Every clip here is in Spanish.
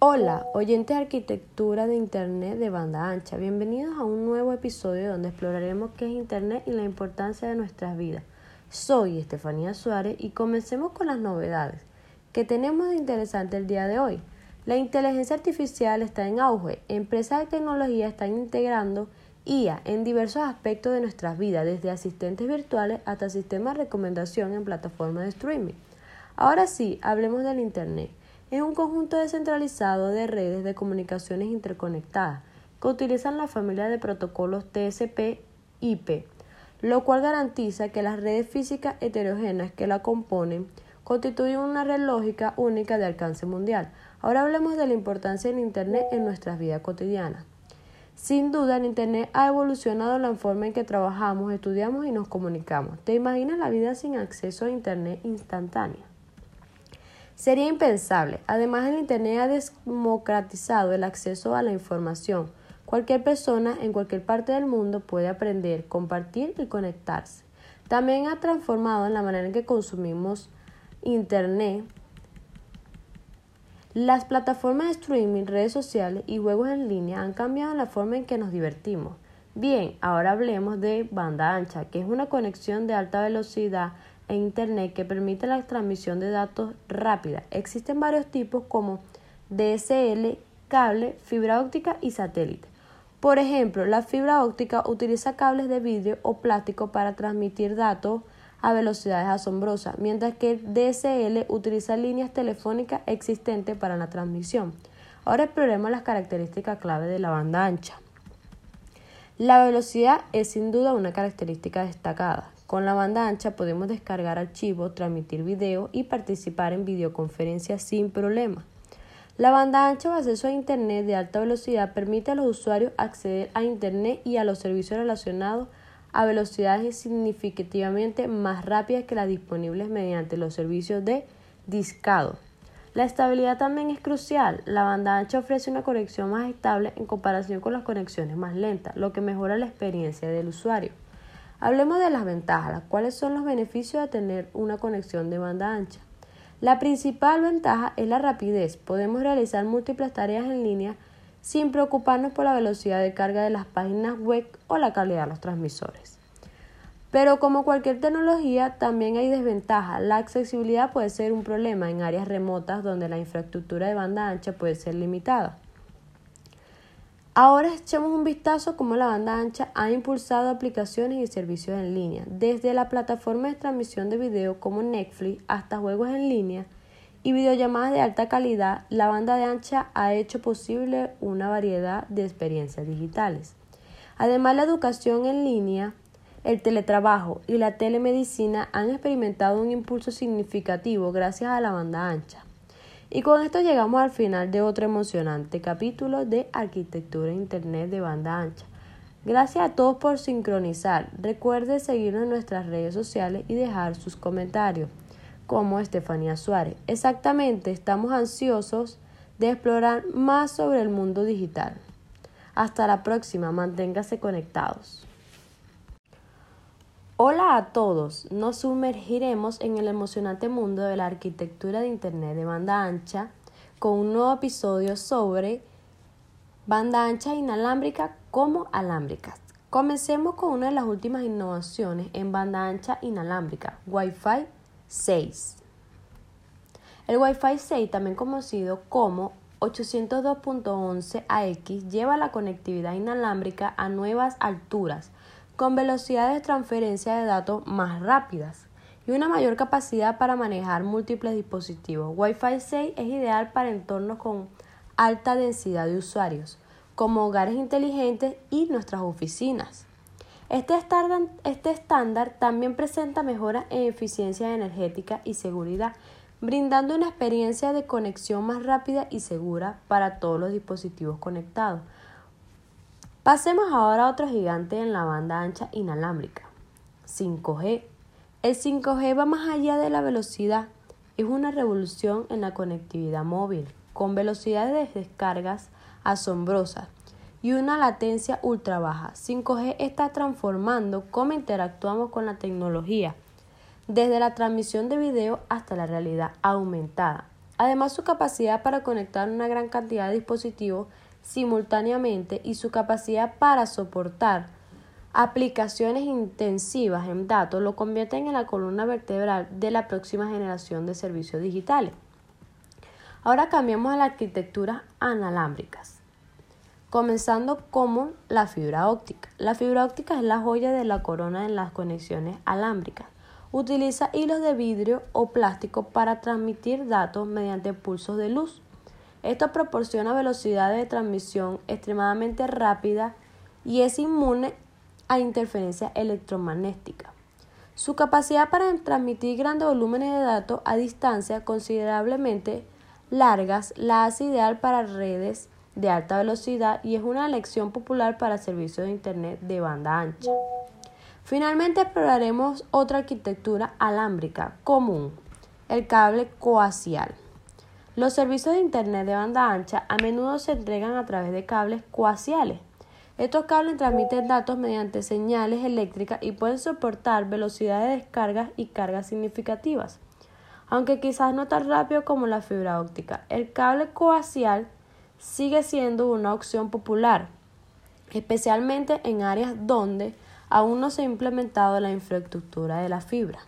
Hola, oyentes de arquitectura de Internet de banda ancha. Bienvenidos a un nuevo episodio donde exploraremos qué es Internet y la importancia de nuestras vidas. Soy Estefanía Suárez y comencemos con las novedades que tenemos de interesante el día de hoy. La inteligencia artificial está en auge. Empresas de tecnología están integrando IA en diversos aspectos de nuestras vidas, desde asistentes virtuales hasta sistemas de recomendación en plataformas de streaming. Ahora sí, hablemos del Internet es un conjunto descentralizado de redes de comunicaciones interconectadas que utilizan la familia de protocolos TCP/IP, lo cual garantiza que las redes físicas heterogéneas que la componen constituyen una red lógica única de alcance mundial. Ahora hablemos de la importancia del Internet en nuestras vidas cotidianas. Sin duda, el Internet ha evolucionado la forma en que trabajamos, estudiamos y nos comunicamos. ¿Te imaginas la vida sin acceso a Internet instantánea? Sería impensable. Además, el Internet ha democratizado el acceso a la información. Cualquier persona en cualquier parte del mundo puede aprender, compartir y conectarse. También ha transformado la manera en que consumimos Internet. Las plataformas de streaming, redes sociales y juegos en línea han cambiado la forma en que nos divertimos. Bien, ahora hablemos de banda ancha, que es una conexión de alta velocidad e Internet que permite la transmisión de datos rápida. Existen varios tipos como DSL, cable, fibra óptica y satélite. Por ejemplo, la fibra óptica utiliza cables de vidrio o plástico para transmitir datos a velocidades asombrosas, mientras que el DSL utiliza líneas telefónicas existentes para la transmisión. Ahora exploremos las características clave de la banda ancha. La velocidad es sin duda una característica destacada. Con la banda ancha podemos descargar archivos, transmitir video y participar en videoconferencias sin problema. La banda ancha o acceso a Internet de alta velocidad permite a los usuarios acceder a Internet y a los servicios relacionados a velocidades significativamente más rápidas que las disponibles mediante los servicios de discado. La estabilidad también es crucial. La banda ancha ofrece una conexión más estable en comparación con las conexiones más lentas, lo que mejora la experiencia del usuario. Hablemos de las ventajas. ¿Cuáles son los beneficios de tener una conexión de banda ancha? La principal ventaja es la rapidez. Podemos realizar múltiples tareas en línea sin preocuparnos por la velocidad de carga de las páginas web o la calidad de los transmisores. Pero como cualquier tecnología, también hay desventajas. La accesibilidad puede ser un problema en áreas remotas donde la infraestructura de banda ancha puede ser limitada. Ahora echemos un vistazo cómo la banda ancha ha impulsado aplicaciones y servicios en línea, desde la plataforma de transmisión de video como Netflix hasta juegos en línea y videollamadas de alta calidad, la banda de ancha ha hecho posible una variedad de experiencias digitales. Además, la educación en línea, el teletrabajo y la telemedicina han experimentado un impulso significativo gracias a la banda ancha. Y con esto llegamos al final de otro emocionante capítulo de Arquitectura Internet de banda ancha. Gracias a todos por sincronizar. Recuerde seguirnos en nuestras redes sociales y dejar sus comentarios, como Estefanía Suárez. Exactamente, estamos ansiosos de explorar más sobre el mundo digital. Hasta la próxima, manténgase conectados. Hola a todos, nos sumergiremos en el emocionante mundo de la arquitectura de Internet de banda ancha con un nuevo episodio sobre banda ancha inalámbrica como alámbricas. Comencemos con una de las últimas innovaciones en banda ancha inalámbrica, Wi-Fi 6. El Wi-Fi 6, también conocido como 802.11ax, lleva la conectividad inalámbrica a nuevas alturas con velocidades de transferencia de datos más rápidas y una mayor capacidad para manejar múltiples dispositivos. Wi-Fi 6 es ideal para entornos con alta densidad de usuarios, como hogares inteligentes y nuestras oficinas. Este estándar, este estándar también presenta mejoras en eficiencia energética y seguridad, brindando una experiencia de conexión más rápida y segura para todos los dispositivos conectados. Pasemos ahora a otro gigante en la banda ancha inalámbrica, 5G. El 5G va más allá de la velocidad, es una revolución en la conectividad móvil, con velocidades de descargas asombrosas y una latencia ultra baja. 5G está transformando cómo interactuamos con la tecnología, desde la transmisión de video hasta la realidad aumentada. Además, su capacidad para conectar una gran cantidad de dispositivos simultáneamente y su capacidad para soportar aplicaciones intensivas en datos lo convierten en la columna vertebral de la próxima generación de servicios digitales. Ahora cambiamos a las arquitecturas analámbricas, comenzando como la fibra óptica. La fibra óptica es la joya de la corona en las conexiones alámbricas. Utiliza hilos de vidrio o plástico para transmitir datos mediante pulsos de luz. Esto proporciona velocidades de transmisión extremadamente rápidas y es inmune a interferencia electromagnética. Su capacidad para transmitir grandes volúmenes de datos a distancia considerablemente largas la hace ideal para redes de alta velocidad y es una elección popular para servicios de Internet de banda ancha. Finalmente exploraremos otra arquitectura alámbrica común, el cable coaxial. Los servicios de Internet de banda ancha a menudo se entregan a través de cables coaxiales. Estos cables transmiten datos mediante señales eléctricas y pueden soportar velocidades de descargas y cargas significativas. Aunque quizás no tan rápido como la fibra óptica, el cable coaxial sigue siendo una opción popular, especialmente en áreas donde aún no se ha implementado la infraestructura de la fibra.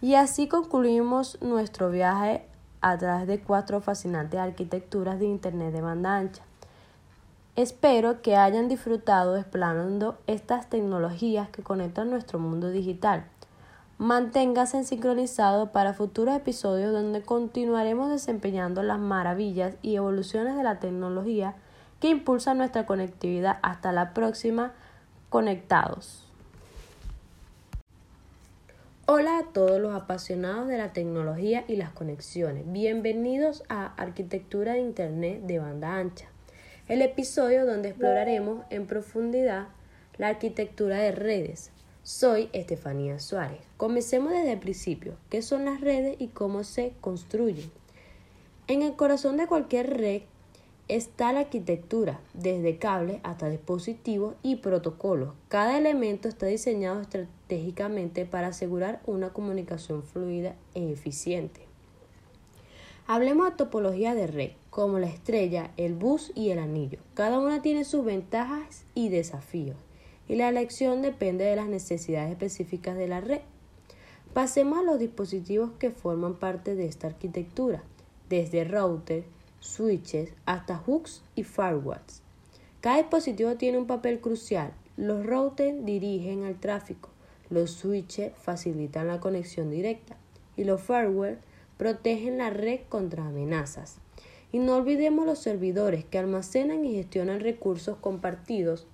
Y así concluimos nuestro viaje a través de cuatro fascinantes arquitecturas de Internet de banda ancha. Espero que hayan disfrutado explorando estas tecnologías que conectan nuestro mundo digital. Manténgase sincronizado para futuros episodios donde continuaremos desempeñando las maravillas y evoluciones de la tecnología que impulsa nuestra conectividad. Hasta la próxima conectados. Hola a todos los apasionados de la tecnología y las conexiones. Bienvenidos a Arquitectura de Internet de banda ancha, el episodio donde exploraremos en profundidad la arquitectura de redes. Soy Estefanía Suárez. Comencemos desde el principio. ¿Qué son las redes y cómo se construyen? En el corazón de cualquier red está la arquitectura, desde cables hasta dispositivos y protocolos. Cada elemento está diseñado estratégicamente para asegurar una comunicación fluida e eficiente. Hablemos de topología de red, como la estrella, el bus y el anillo. Cada una tiene sus ventajas y desafíos, y la elección depende de las necesidades específicas de la red. Pasemos a los dispositivos que forman parte de esta arquitectura, desde router, switches hasta hooks y firewalls. Cada dispositivo tiene un papel crucial. Los routers dirigen el tráfico, los switches facilitan la conexión directa y los firewalls protegen la red contra amenazas. Y no olvidemos los servidores que almacenan y gestionan recursos compartidos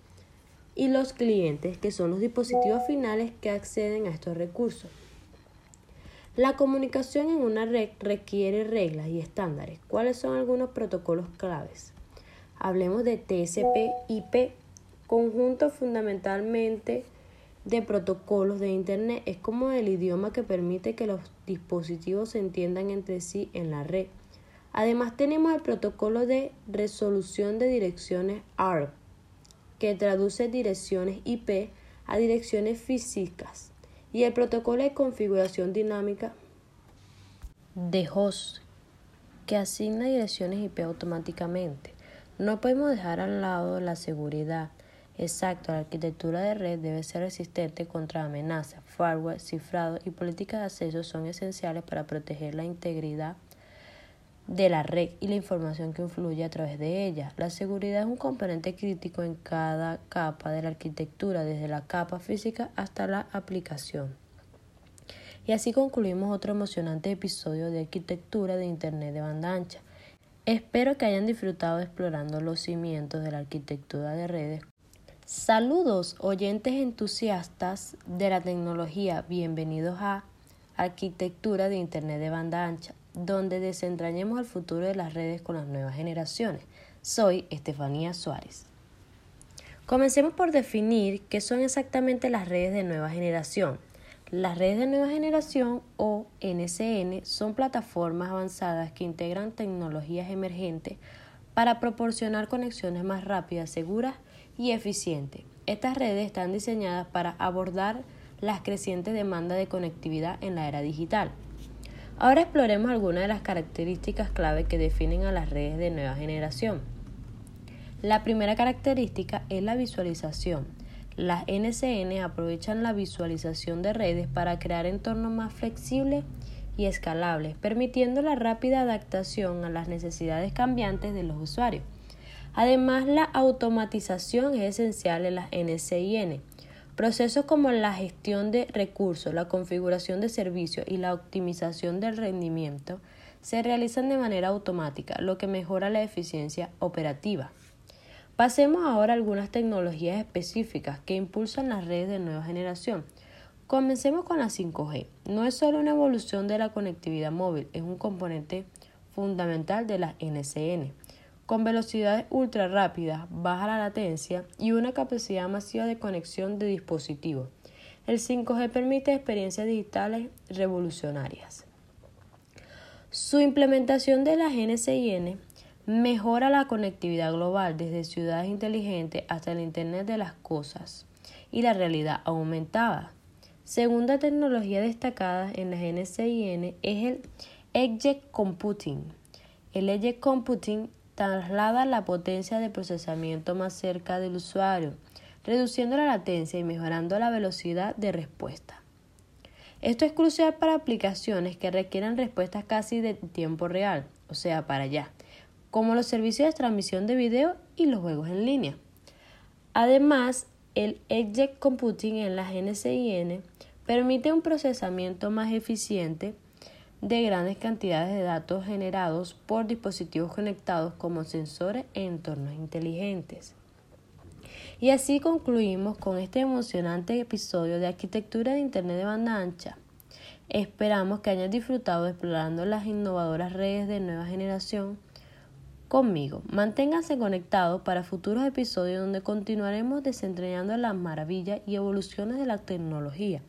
y los clientes que son los dispositivos finales que acceden a estos recursos. La comunicación en una red requiere reglas y estándares. ¿Cuáles son algunos protocolos claves? Hablemos de TCP/IP, conjunto fundamentalmente de protocolos de Internet. Es como el idioma que permite que los dispositivos se entiendan entre sí en la red. Además tenemos el protocolo de resolución de direcciones ARP, que traduce direcciones IP a direcciones físicas y el protocolo de configuración dinámica de host que asigna direcciones IP automáticamente. No podemos dejar al lado la seguridad. Exacto, la arquitectura de red debe ser resistente contra amenazas. Firewall, cifrado y políticas de acceso son esenciales para proteger la integridad de la red y la información que influye a través de ella. La seguridad es un componente crítico en cada capa de la arquitectura, desde la capa física hasta la aplicación. Y así concluimos otro emocionante episodio de arquitectura de Internet de banda ancha. Espero que hayan disfrutado explorando los cimientos de la arquitectura de redes. Saludos oyentes entusiastas de la tecnología, bienvenidos a Arquitectura de Internet de banda ancha donde desentrañemos el futuro de las redes con las nuevas generaciones. Soy Estefanía Suárez. Comencemos por definir qué son exactamente las redes de nueva generación. Las redes de nueva generación o NCN son plataformas avanzadas que integran tecnologías emergentes para proporcionar conexiones más rápidas, seguras y eficientes. Estas redes están diseñadas para abordar las crecientes demandas de conectividad en la era digital. Ahora exploremos algunas de las características clave que definen a las redes de nueva generación. La primera característica es la visualización. Las NCN aprovechan la visualización de redes para crear entornos más flexibles y escalables, permitiendo la rápida adaptación a las necesidades cambiantes de los usuarios. Además, la automatización es esencial en las NCIN Procesos como la gestión de recursos, la configuración de servicios y la optimización del rendimiento se realizan de manera automática, lo que mejora la eficiencia operativa. Pasemos ahora a algunas tecnologías específicas que impulsan las redes de nueva generación. Comencemos con la 5G. No es solo una evolución de la conectividad móvil, es un componente fundamental de la NCN con velocidades ultra rápidas, baja la latencia y una capacidad masiva de conexión de dispositivos. El 5G permite experiencias digitales revolucionarias. Su implementación de la GNCIN mejora la conectividad global desde ciudades inteligentes hasta el Internet de las Cosas y la realidad aumentada. Segunda tecnología destacada en la GNCIN es el Edge Computing. El Edge Computing traslada la potencia de procesamiento más cerca del usuario, reduciendo la latencia y mejorando la velocidad de respuesta. Esto es crucial para aplicaciones que requieran respuestas casi de tiempo real, o sea, para allá, como los servicios de transmisión de video y los juegos en línea. Además, el Edge Computing en la GNCIN permite un procesamiento más eficiente de grandes cantidades de datos generados por dispositivos conectados como sensores e entornos inteligentes. Y así concluimos con este emocionante episodio de arquitectura de Internet de banda ancha. Esperamos que hayas disfrutado explorando las innovadoras redes de nueva generación conmigo. Manténganse conectados para futuros episodios donde continuaremos desentrañando las maravillas y evoluciones de la tecnología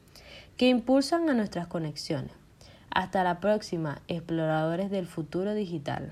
que impulsan a nuestras conexiones. Hasta la próxima, exploradores del futuro digital.